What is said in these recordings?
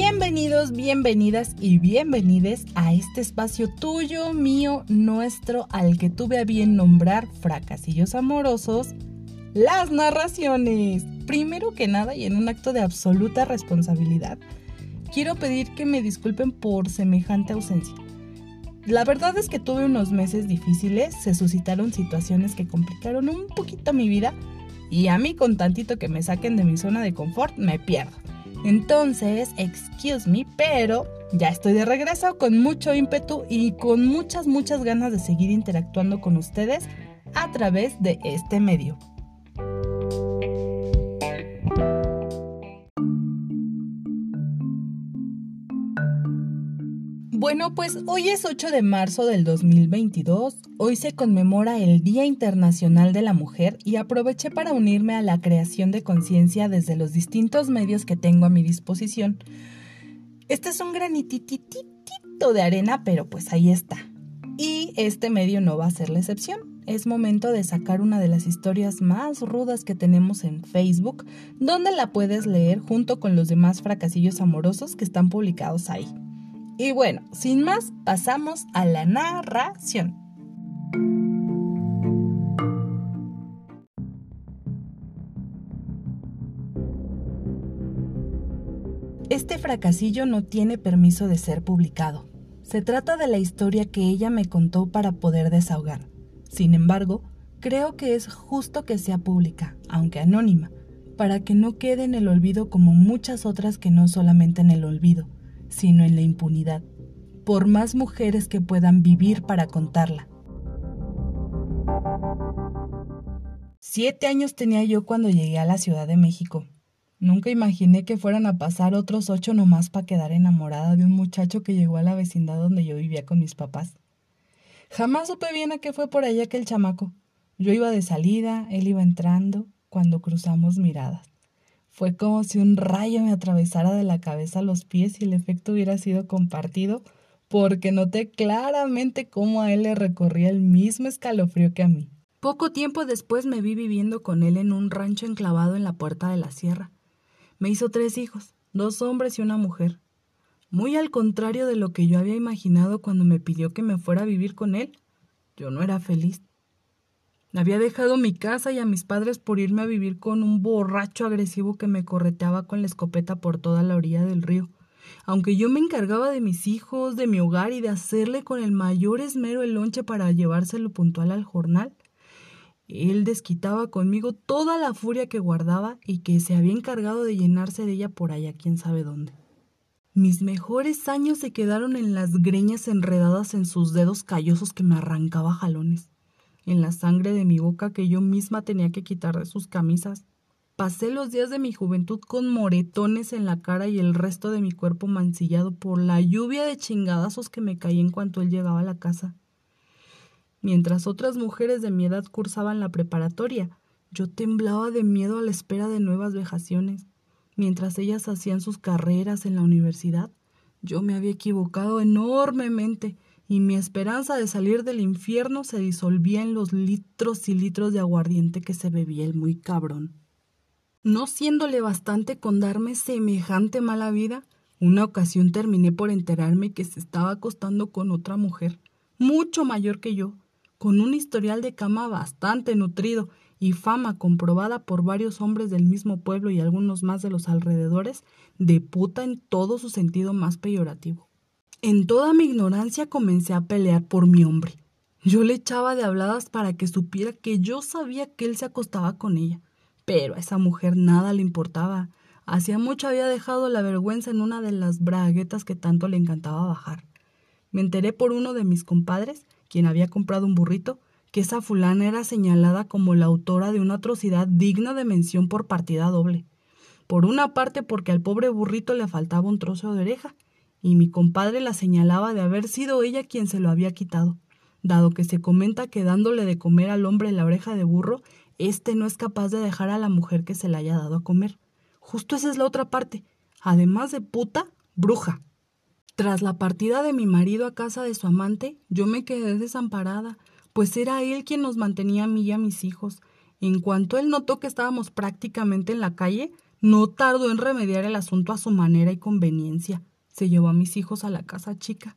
Bienvenidos, bienvenidas y bienvenides a este espacio tuyo, mío, nuestro, al que tuve a bien nombrar fracasillos amorosos, las narraciones. Primero que nada y en un acto de absoluta responsabilidad, quiero pedir que me disculpen por semejante ausencia. La verdad es que tuve unos meses difíciles, se suscitaron situaciones que complicaron un poquito mi vida y a mí con tantito que me saquen de mi zona de confort me pierdo. Entonces, excuse me, pero ya estoy de regreso con mucho ímpetu y con muchas, muchas ganas de seguir interactuando con ustedes a través de este medio. Pues hoy es 8 de marzo del 2022, hoy se conmemora el Día Internacional de la Mujer y aproveché para unirme a la creación de conciencia desde los distintos medios que tengo a mi disposición. Este es un granitititito de arena, pero pues ahí está. Y este medio no va a ser la excepción. Es momento de sacar una de las historias más rudas que tenemos en Facebook, donde la puedes leer junto con los demás fracasillos amorosos que están publicados ahí. Y bueno, sin más, pasamos a la narración. Este fracasillo no tiene permiso de ser publicado. Se trata de la historia que ella me contó para poder desahogar. Sin embargo, creo que es justo que sea pública, aunque anónima, para que no quede en el olvido como muchas otras que no solamente en el olvido, sino en la impunidad, por más mujeres que puedan vivir para contarla. Siete años tenía yo cuando llegué a la Ciudad de México. Nunca imaginé que fueran a pasar otros ocho nomás para quedar enamorada de un muchacho que llegó a la vecindad donde yo vivía con mis papás. Jamás supe bien a qué fue por allá aquel chamaco. Yo iba de salida, él iba entrando, cuando cruzamos miradas. Fue como si un rayo me atravesara de la cabeza a los pies y el efecto hubiera sido compartido, porque noté claramente cómo a él le recorría el mismo escalofrío que a mí. Poco tiempo después me vi viviendo con él en un rancho enclavado en la puerta de la sierra. Me hizo tres hijos, dos hombres y una mujer. Muy al contrario de lo que yo había imaginado cuando me pidió que me fuera a vivir con él, yo no era feliz. Había dejado mi casa y a mis padres por irme a vivir con un borracho agresivo que me correteaba con la escopeta por toda la orilla del río. Aunque yo me encargaba de mis hijos, de mi hogar y de hacerle con el mayor esmero el lonche para llevárselo puntual al jornal, él desquitaba conmigo toda la furia que guardaba y que se había encargado de llenarse de ella por allá quién sabe dónde. Mis mejores años se quedaron en las greñas enredadas en sus dedos callosos que me arrancaba jalones en la sangre de mi boca que yo misma tenía que quitar de sus camisas. Pasé los días de mi juventud con moretones en la cara y el resto de mi cuerpo mancillado por la lluvia de chingadazos que me caí en cuanto él llegaba a la casa. Mientras otras mujeres de mi edad cursaban la preparatoria, yo temblaba de miedo a la espera de nuevas vejaciones. Mientras ellas hacían sus carreras en la universidad, yo me había equivocado enormemente y mi esperanza de salir del infierno se disolvía en los litros y litros de aguardiente que se bebía el muy cabrón. No siéndole bastante con darme semejante mala vida, una ocasión terminé por enterarme que se estaba acostando con otra mujer, mucho mayor que yo, con un historial de cama bastante nutrido y fama comprobada por varios hombres del mismo pueblo y algunos más de los alrededores, de puta en todo su sentido más peyorativo. En toda mi ignorancia comencé a pelear por mi hombre. Yo le echaba de habladas para que supiera que yo sabía que él se acostaba con ella, pero a esa mujer nada le importaba. Hacía mucho había dejado la vergüenza en una de las braguetas que tanto le encantaba bajar. Me enteré por uno de mis compadres, quien había comprado un burrito, que esa fulana era señalada como la autora de una atrocidad digna de mención por partida doble. Por una parte porque al pobre burrito le faltaba un trozo de oreja, y mi compadre la señalaba de haber sido ella quien se lo había quitado, dado que se comenta que dándole de comer al hombre la oreja de burro, éste no es capaz de dejar a la mujer que se la haya dado a comer. Justo esa es la otra parte. Además de puta, bruja. Tras la partida de mi marido a casa de su amante, yo me quedé desamparada, pues era él quien nos mantenía a mí y a mis hijos. En cuanto él notó que estábamos prácticamente en la calle, No tardó en remediar el asunto a su manera y conveniencia. Se llevó a mis hijos a la casa chica.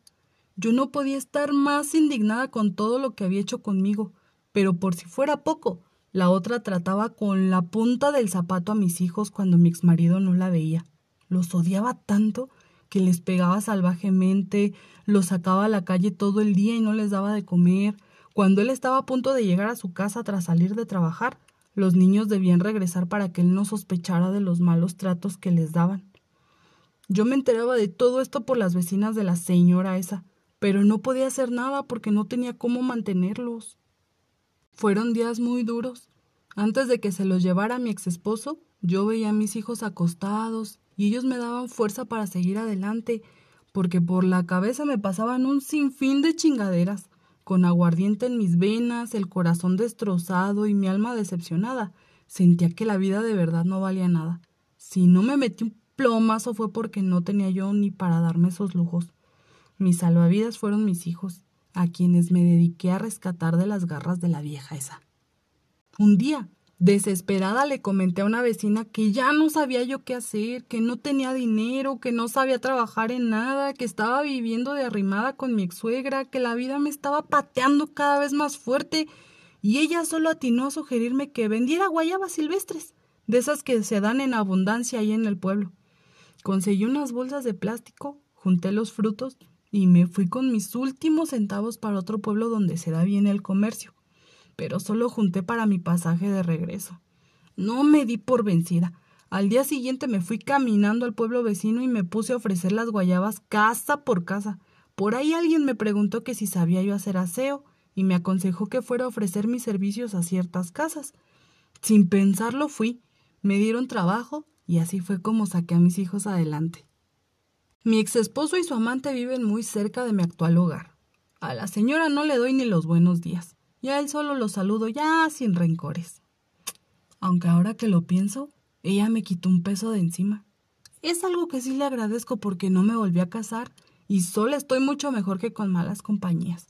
Yo no podía estar más indignada con todo lo que había hecho conmigo, pero por si fuera poco, la otra trataba con la punta del zapato a mis hijos cuando mi exmarido no la veía. Los odiaba tanto que les pegaba salvajemente, los sacaba a la calle todo el día y no les daba de comer. Cuando él estaba a punto de llegar a su casa tras salir de trabajar, los niños debían regresar para que él no sospechara de los malos tratos que les daban. Yo me enteraba de todo esto por las vecinas de la señora esa, pero no podía hacer nada porque no tenía cómo mantenerlos. Fueron días muy duros. Antes de que se los llevara mi ex esposo, yo veía a mis hijos acostados y ellos me daban fuerza para seguir adelante, porque por la cabeza me pasaban un sinfín de chingaderas con aguardiente en mis venas, el corazón destrozado y mi alma decepcionada. Sentía que la vida de verdad no valía nada. Si no me metí un plomazo fue porque no tenía yo ni para darme esos lujos. Mis salvavidas fueron mis hijos, a quienes me dediqué a rescatar de las garras de la vieja esa. Un día, Desesperada le comenté a una vecina que ya no sabía yo qué hacer, que no tenía dinero, que no sabía trabajar en nada, que estaba viviendo de arrimada con mi ex suegra, que la vida me estaba pateando cada vez más fuerte, y ella solo atinó a sugerirme que vendiera guayabas silvestres, de esas que se dan en abundancia ahí en el pueblo. Conseguí unas bolsas de plástico, junté los frutos y me fui con mis últimos centavos para otro pueblo donde se da bien el comercio pero solo junté para mi pasaje de regreso. No me di por vencida. Al día siguiente me fui caminando al pueblo vecino y me puse a ofrecer las guayabas casa por casa. Por ahí alguien me preguntó que si sabía yo hacer aseo y me aconsejó que fuera a ofrecer mis servicios a ciertas casas. Sin pensarlo fui. Me dieron trabajo y así fue como saqué a mis hijos adelante. Mi ex esposo y su amante viven muy cerca de mi actual hogar. A la señora no le doy ni los buenos días y a él solo lo saludo ya sin rencores. Aunque ahora que lo pienso, ella me quitó un peso de encima. Es algo que sí le agradezco porque no me volví a casar y solo estoy mucho mejor que con malas compañías.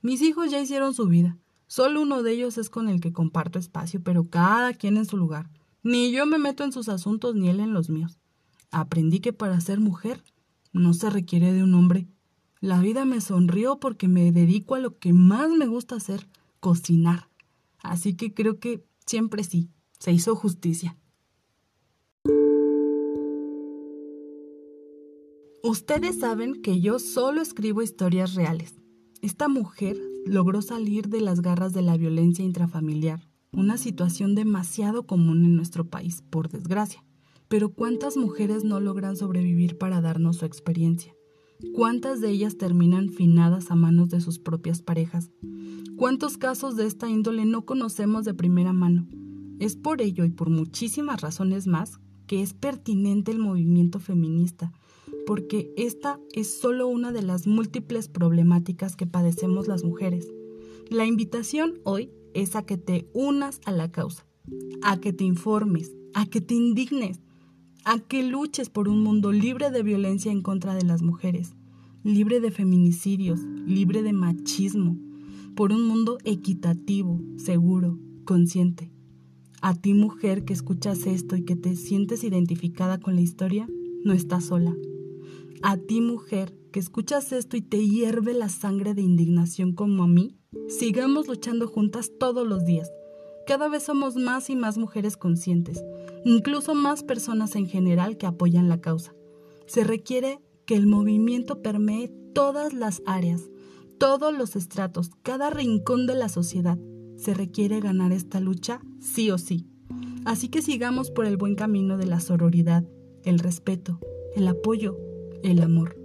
Mis hijos ya hicieron su vida. Solo uno de ellos es con el que comparto espacio, pero cada quien en su lugar. Ni yo me meto en sus asuntos ni él en los míos. Aprendí que para ser mujer no se requiere de un hombre. La vida me sonrió porque me dedico a lo que más me gusta hacer, cocinar. Así que creo que siempre sí, se hizo justicia. Ustedes saben que yo solo escribo historias reales. Esta mujer logró salir de las garras de la violencia intrafamiliar, una situación demasiado común en nuestro país, por desgracia. Pero ¿cuántas mujeres no logran sobrevivir para darnos su experiencia? ¿Cuántas de ellas terminan finadas a manos de sus propias parejas? ¿Cuántos casos de esta índole no conocemos de primera mano? Es por ello y por muchísimas razones más que es pertinente el movimiento feminista, porque esta es solo una de las múltiples problemáticas que padecemos las mujeres. La invitación hoy es a que te unas a la causa, a que te informes, a que te indignes, a que luches por un mundo libre de violencia en contra de las mujeres, libre de feminicidios, libre de machismo, por un mundo equitativo, seguro, consciente. A ti mujer que escuchas esto y que te sientes identificada con la historia, no estás sola. A ti mujer que escuchas esto y te hierve la sangre de indignación como a mí, sigamos luchando juntas todos los días. Cada vez somos más y más mujeres conscientes, incluso más personas en general que apoyan la causa. Se requiere que el movimiento permee todas las áreas, todos los estratos, cada rincón de la sociedad. Se requiere ganar esta lucha sí o sí. Así que sigamos por el buen camino de la sororidad, el respeto, el apoyo, el amor.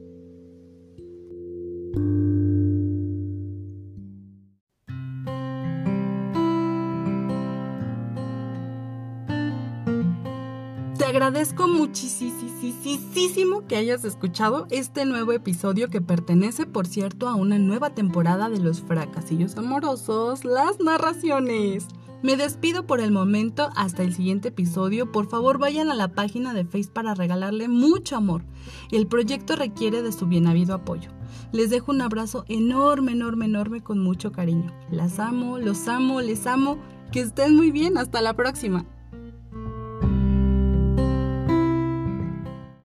Agradezco muchísimo que hayas escuchado este nuevo episodio que pertenece, por cierto, a una nueva temporada de los fracasillos amorosos, las narraciones. Me despido por el momento hasta el siguiente episodio. Por favor, vayan a la página de Face para regalarle mucho amor. El proyecto requiere de su bien habido apoyo. Les dejo un abrazo enorme, enorme, enorme con mucho cariño. Las amo, los amo, les amo. Que estén muy bien. Hasta la próxima.